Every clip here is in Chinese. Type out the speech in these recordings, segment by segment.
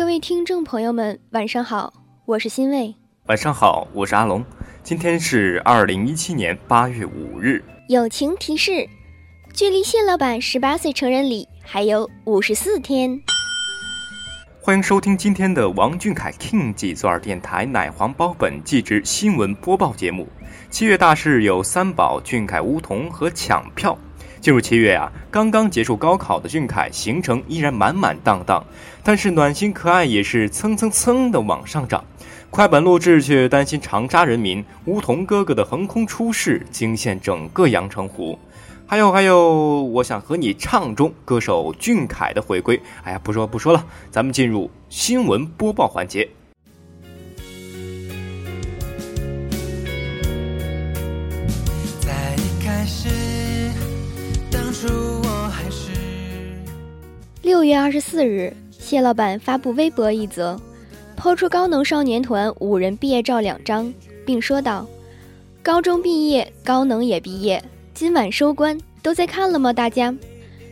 各位听众朋友们，晚上好，我是欣慰。晚上好，我是阿龙。今天是二零一七年八月五日。友情提示：距离谢老板十八岁成人礼还有五十四天。欢迎收听今天的王俊凯 King 记左耳电台奶黄包本季之新闻播报节目。七月大事有三宝：俊凯、梧桐和抢票。进入七月啊，刚刚结束高考的俊凯行程依然满满当当，但是暖心可爱也是蹭蹭蹭的往上涨。快本录制却担心长沙人民，梧桐哥哥的横空出世惊现整个阳澄湖。还有还有，我想和你唱中歌手俊凯的回归。哎呀，不说不说了，咱们进入新闻播报环节。月二十四日，谢老板发布微博一则，抛出高能少年团五人毕业照两张，并说道：“高中毕业，高能也毕业。”今晚收官，都在看了吗？大家，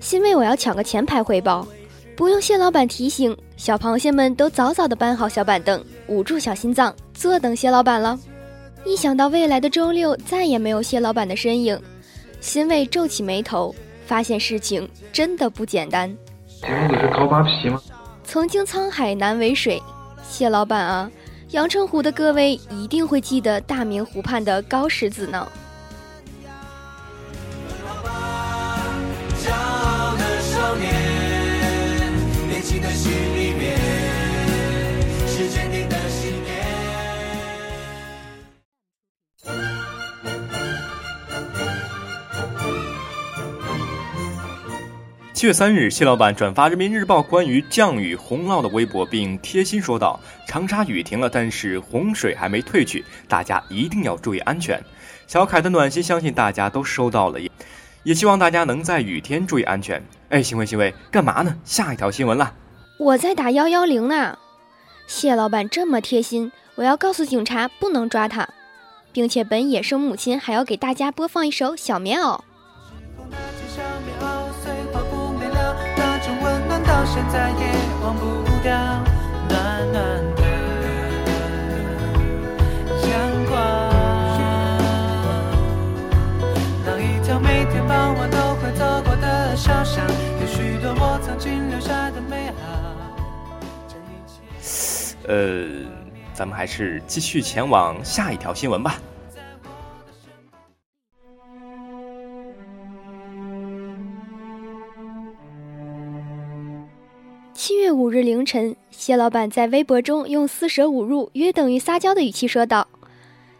欣慰我要抢个前排汇报，不用谢老板提醒，小螃蟹们都早早的搬好小板凳，捂住小心脏，坐等谢老板了。一想到未来的周六再也没有谢老板的身影，欣慰皱起眉头，发现事情真的不简单。请问你是高扒皮吗？曾经沧海难为水，谢老板啊，阳澄湖的各位一定会记得大明湖畔的高石子呢。七月三日，谢老板转发人民日报关于降雨洪涝的微博，并贴心说道：“长沙雨停了，但是洪水还没退去，大家一定要注意安全。”小凯的暖心，相信大家都收到了，也也希望大家能在雨天注意安全。哎，行为行为，干嘛呢？下一条新闻了。我在打幺幺零呢。谢老板这么贴心，我要告诉警察不能抓他，并且本野生母亲还要给大家播放一首小棉袄。到现在也忘不掉暖暖的阳光。当一条每天傍晚都会走过的小巷，有许多我曾经留下的美好。呃，咱们还是继续前往下一条新闻吧。月五日凌晨，谢老板在微博中用四舍五入约等于撒娇的语气说道：“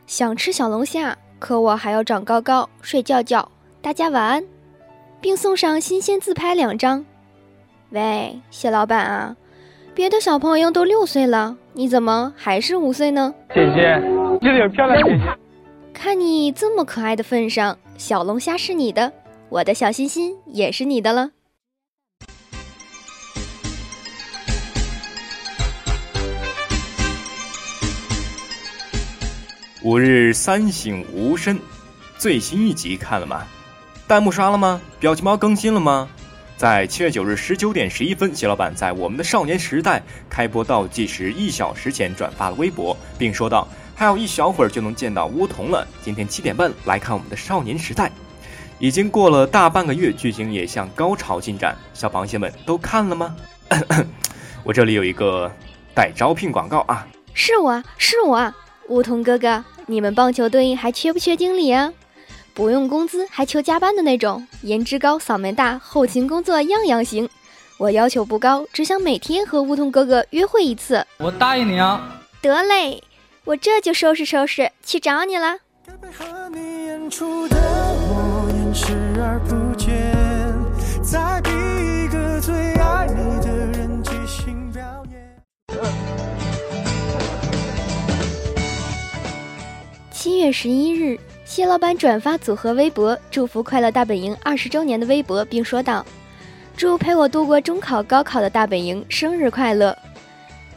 想吃小龙虾，可我还要长高高、睡觉觉。大家晚安，并送上新鲜自拍两张。”喂，谢老板啊，别的小朋友都六岁了，你怎么还是五岁呢？姐姐，这里有漂亮姐姐。看你这么可爱的份上，小龙虾是你的，我的小心心也是你的了。五日三省吾身，最新一集看了吗？弹幕刷了吗？表情包更新了吗？在七月九日十九点十一分，谢老板在我们的少年时代开播倒计时一小时前转发了微博，并说道：“还有一小会儿就能见到梧桐了。今天七点半来看我们的少年时代。”已经过了大半个月，剧情也向高潮进展。小螃蟹们都看了吗？我这里有一个带招聘广告啊！是我是我，梧桐哥哥。你们棒球队还缺不缺经理啊？不用工资还求加班的那种，颜值高、嗓门大、后勤工作样样行。我要求不高，只想每天和梧桐哥哥约会一次。我答应你啊！得嘞，我这就收拾收拾去找你了。七月十一日。谢老板转发组合微博，祝福快乐大本营二十周年的微博，并说道：“祝陪我度过中考、高考的大本营生日快乐！”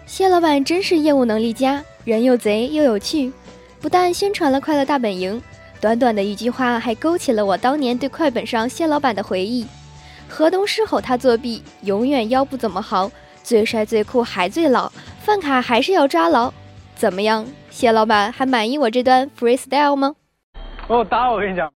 谢老板真是业务能力佳，人又贼又有趣，不但宣传了快乐大本营，短短的一句话还勾起了我当年对快本上谢老板的回忆。河东狮吼他作弊，永远腰不怎么好，最帅最酷还最老，饭卡还是要抓牢。怎么样，谢老板还满意我这段 freestyle 吗？哦打我跟你讲。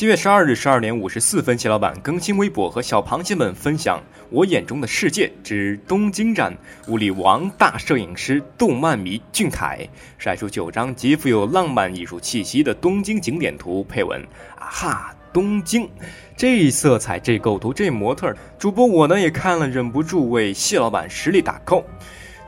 七月十二日十二点五十四分，谢老板更新微博和小螃蟹们分享我眼中的世界之东京站，物理王大摄影师动漫迷俊凯晒出九张极富有浪漫艺术气息的东京景点图，配文啊哈。东京，这色彩，这构图，这模特，主播我呢也看了，忍不住为谢老板实力打 call。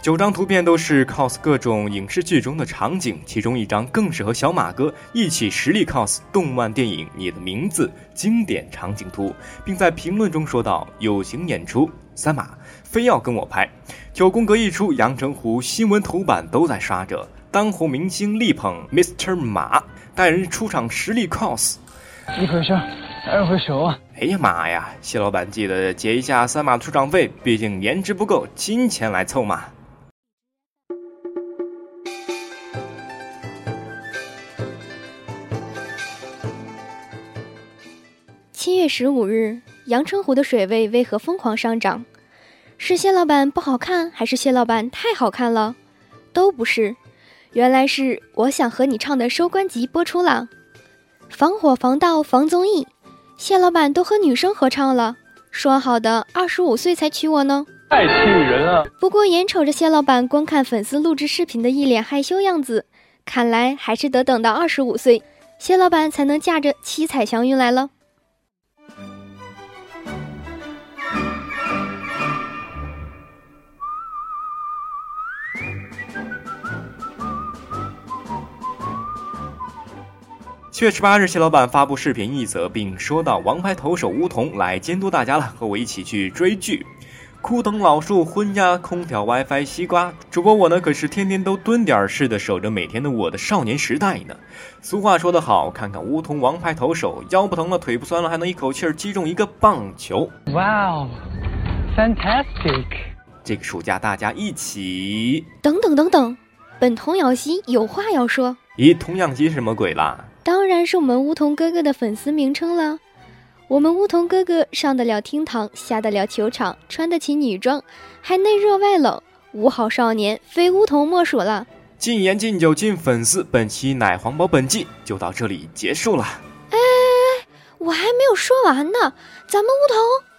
九张图片都是 cos 各种影视剧中的场景，其中一张更是和小马哥一起实力 cos 动漫电影《你的名字》经典场景图，并在评论中说道：“有型演出，三马非要跟我拍。”九宫格一出，阳澄湖新闻头版都在刷着，当红明星力捧 Mr 马，带人出场实力 cos。一会儿笑，二会儿熟啊！哎呀妈呀，谢老板记得结一下三马出场费，毕竟颜值不够，金钱来凑嘛。七月十五日，阳澄湖的水位为何疯狂上涨？是蟹老板不好看，还是蟹老板太好看了？都不是，原来是我想和你唱的收官集播出了。防火防盗防综艺，蟹老板都和女生合唱了，说好的二十五岁才娶我呢，太气人了。不过眼瞅着蟹老板观看粉丝录制视频的一脸害羞样子，看来还是得等到二十五岁，蟹老板才能驾着七彩祥云来了。七月十八日，谢老板发布视频一则，并说到：“王牌投手梧桐来监督大家了，和我一起去追剧。枯藤老树昏鸦，空调 WiFi 西瓜。主播我呢，可是天天都蹲点似的守着每天的我的少年时代呢。俗话说得好，看看梧桐王牌投手，腰不疼了，腿不酸了，还能一口气儿击中一个棒球。哇哦，fantastic！这个暑假大家一起……等等等等，本童瑶溪有话要说。咦，童养媳什么鬼啦？”当然是我们梧桐哥哥的粉丝名称了。我们梧桐哥哥上得了厅堂，下得了球场，穿得起女装，还内热外冷，五好少年非梧桐莫属了。禁言禁酒禁粉丝，本期奶黄包本季就到这里结束了。哎，我还没有说完呢，咱们梧桐。